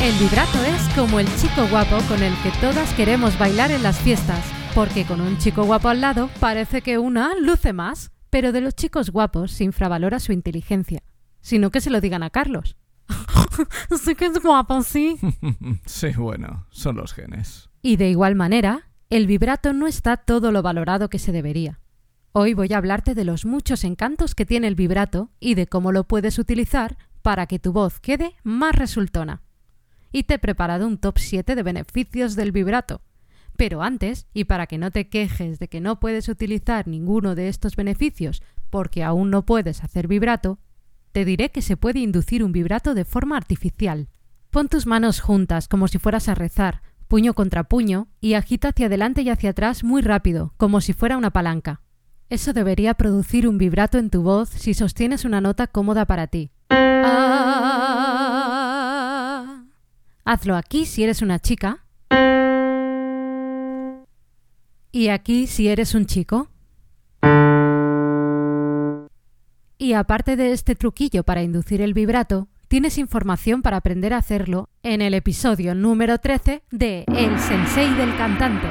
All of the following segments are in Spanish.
El vibrato es como el chico guapo con el que todas queremos bailar en las fiestas, porque con un chico guapo al lado parece que una luce más, pero de los chicos guapos se infravalora su inteligencia, sino que se lo digan a Carlos. sí que es guapo, sí. sí, bueno, son los genes. Y de igual manera, el vibrato no está todo lo valorado que se debería. Hoy voy a hablarte de los muchos encantos que tiene el vibrato y de cómo lo puedes utilizar para que tu voz quede más resultona y te he preparado un top 7 de beneficios del vibrato. Pero antes, y para que no te quejes de que no puedes utilizar ninguno de estos beneficios porque aún no puedes hacer vibrato, te diré que se puede inducir un vibrato de forma artificial. Pon tus manos juntas como si fueras a rezar, puño contra puño, y agita hacia adelante y hacia atrás muy rápido, como si fuera una palanca. Eso debería producir un vibrato en tu voz si sostienes una nota cómoda para ti. Ah. Hazlo aquí si eres una chica. Y aquí si eres un chico. Y aparte de este truquillo para inducir el vibrato, tienes información para aprender a hacerlo en el episodio número 13 de El Sensei del Cantante.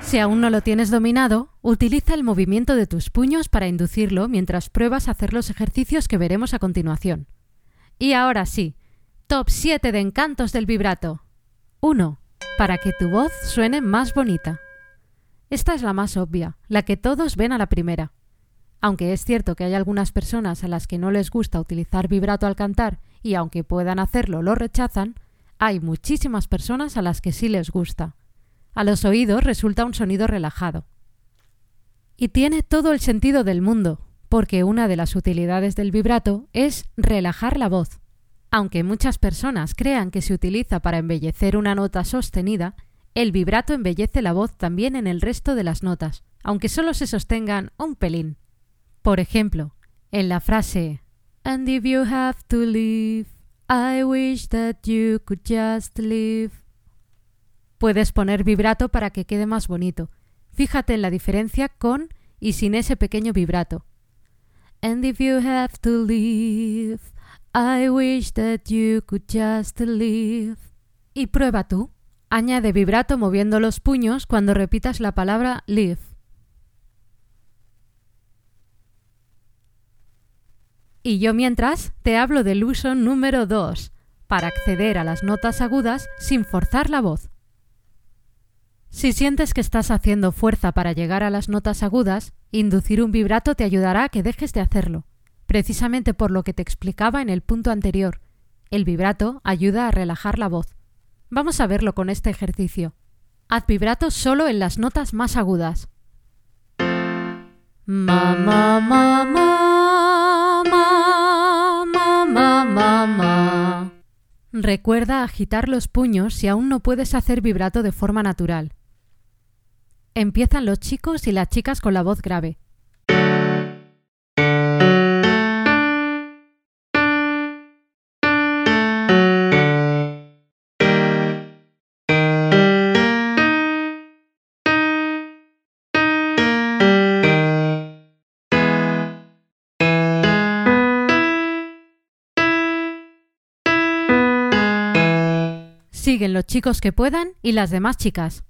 Si aún no lo tienes dominado, utiliza el movimiento de tus puños para inducirlo mientras pruebas a hacer los ejercicios que veremos a continuación. Y ahora sí, Top 7 de encantos del vibrato. 1. Para que tu voz suene más bonita. Esta es la más obvia, la que todos ven a la primera. Aunque es cierto que hay algunas personas a las que no les gusta utilizar vibrato al cantar y aunque puedan hacerlo lo rechazan, hay muchísimas personas a las que sí les gusta. A los oídos resulta un sonido relajado. Y tiene todo el sentido del mundo, porque una de las utilidades del vibrato es relajar la voz. Aunque muchas personas crean que se utiliza para embellecer una nota sostenida, el vibrato embellece la voz también en el resto de las notas, aunque solo se sostengan un pelín. Por ejemplo, en la frase And if you have to leave, I wish that you could just leave. Puedes poner vibrato para que quede más bonito. Fíjate en la diferencia con y sin ese pequeño vibrato. And if you have to leave, I wish that you could just leave. Y prueba tú. Añade vibrato moviendo los puños cuando repitas la palabra leave. Y yo mientras te hablo del uso número 2, para acceder a las notas agudas sin forzar la voz. Si sientes que estás haciendo fuerza para llegar a las notas agudas, inducir un vibrato te ayudará a que dejes de hacerlo precisamente por lo que te explicaba en el punto anterior. El vibrato ayuda a relajar la voz. Vamos a verlo con este ejercicio. Haz vibrato solo en las notas más agudas. Ma, ma, ma, ma, ma, Recuerda agitar los puños si aún no puedes hacer vibrato de forma natural. Empiezan los chicos y las chicas con la voz grave. Siguen los chicos que puedan y las demás chicas.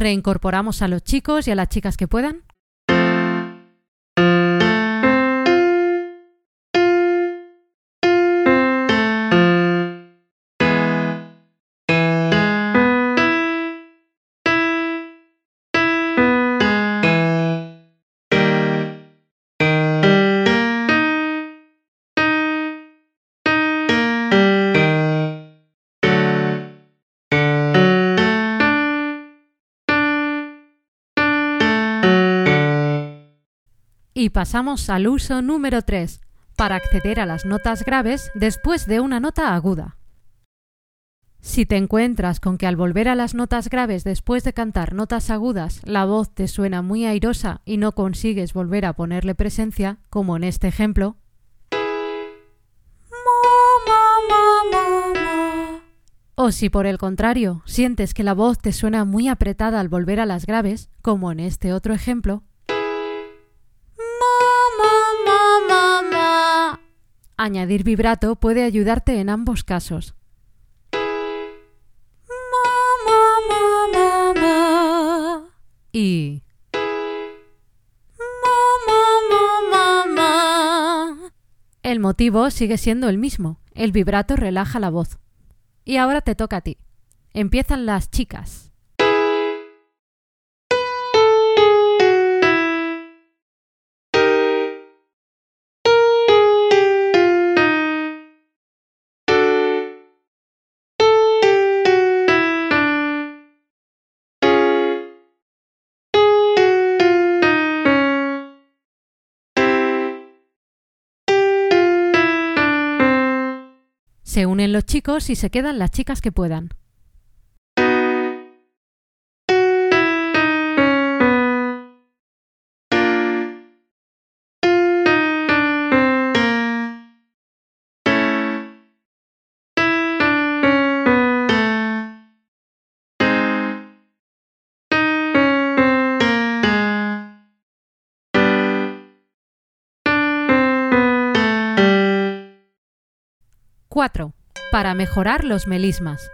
Reincorporamos a los chicos y a las chicas que puedan. Y pasamos al uso número 3, para acceder a las notas graves después de una nota aguda. Si te encuentras con que al volver a las notas graves después de cantar notas agudas la voz te suena muy airosa y no consigues volver a ponerle presencia, como en este ejemplo, o si por el contrario sientes que la voz te suena muy apretada al volver a las graves, como en este otro ejemplo, Añadir vibrato puede ayudarte en ambos casos. Y el motivo sigue siendo el mismo. El vibrato relaja la voz. Y ahora te toca a ti. Empiezan las chicas. Se unen los chicos y se quedan las chicas que puedan. 4. Para mejorar los melismas.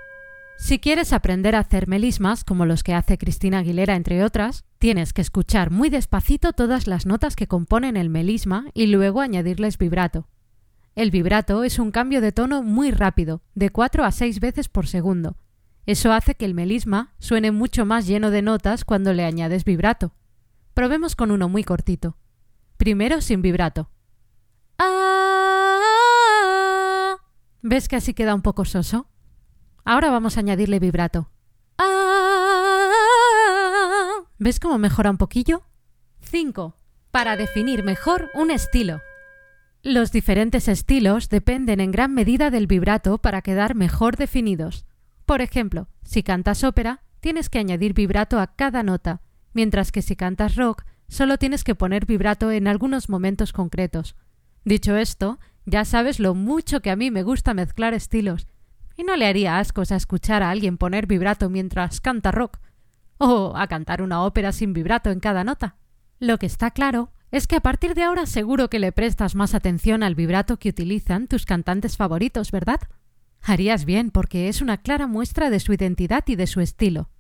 Si quieres aprender a hacer melismas, como los que hace Cristina Aguilera entre otras, tienes que escuchar muy despacito todas las notas que componen el melisma y luego añadirles vibrato. El vibrato es un cambio de tono muy rápido, de 4 a 6 veces por segundo. Eso hace que el melisma suene mucho más lleno de notas cuando le añades vibrato. Probemos con uno muy cortito. Primero sin vibrato. ¿Ves que así queda un poco soso? Ahora vamos a añadirle vibrato. ¿Ves cómo mejora un poquillo? 5. Para definir mejor un estilo. Los diferentes estilos dependen en gran medida del vibrato para quedar mejor definidos. Por ejemplo, si cantas ópera, tienes que añadir vibrato a cada nota, mientras que si cantas rock, solo tienes que poner vibrato en algunos momentos concretos. Dicho esto, ya sabes lo mucho que a mí me gusta mezclar estilos, y no le haría ascos a escuchar a alguien poner vibrato mientras canta rock, o a cantar una ópera sin vibrato en cada nota. Lo que está claro es que a partir de ahora seguro que le prestas más atención al vibrato que utilizan tus cantantes favoritos, ¿verdad? Harías bien porque es una clara muestra de su identidad y de su estilo.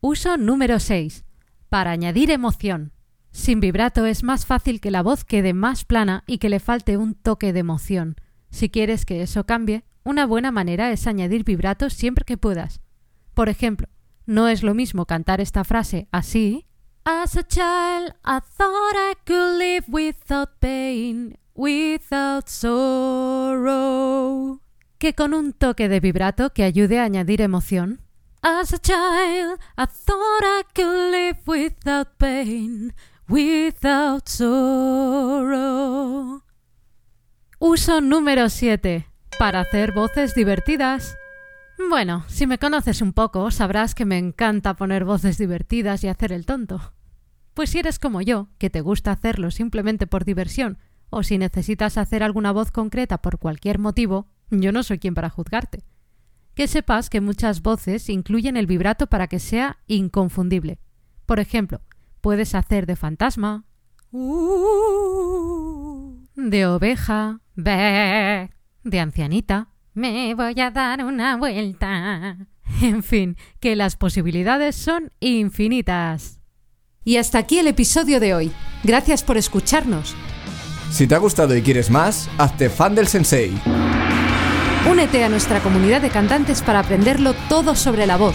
Uso número 6. Para añadir emoción. Sin vibrato es más fácil que la voz quede más plana y que le falte un toque de emoción. Si quieres que eso cambie, una buena manera es añadir vibrato siempre que puedas. Por ejemplo, no es lo mismo cantar esta frase así As a child, I thought I could live without pain, without sorrow, que con un toque de vibrato que ayude a añadir emoción. As a child, I thought I could live without pain, without sorrow. Uso número 7. Para hacer voces divertidas. Bueno, si me conoces un poco, sabrás que me encanta poner voces divertidas y hacer el tonto. Pues si eres como yo, que te gusta hacerlo simplemente por diversión, o si necesitas hacer alguna voz concreta por cualquier motivo, yo no soy quien para juzgarte. Que sepas que muchas voces incluyen el vibrato para que sea inconfundible. Por ejemplo, puedes hacer de fantasma, de oveja, de ancianita, me voy a dar una vuelta, En fin, que las posibilidades son infinitas. Y hasta aquí el episodio de hoy. Gracias por escucharnos. Si te ha gustado y quieres más, hazte fan del sensei. Únete a nuestra comunidad de cantantes para aprenderlo todo sobre la voz.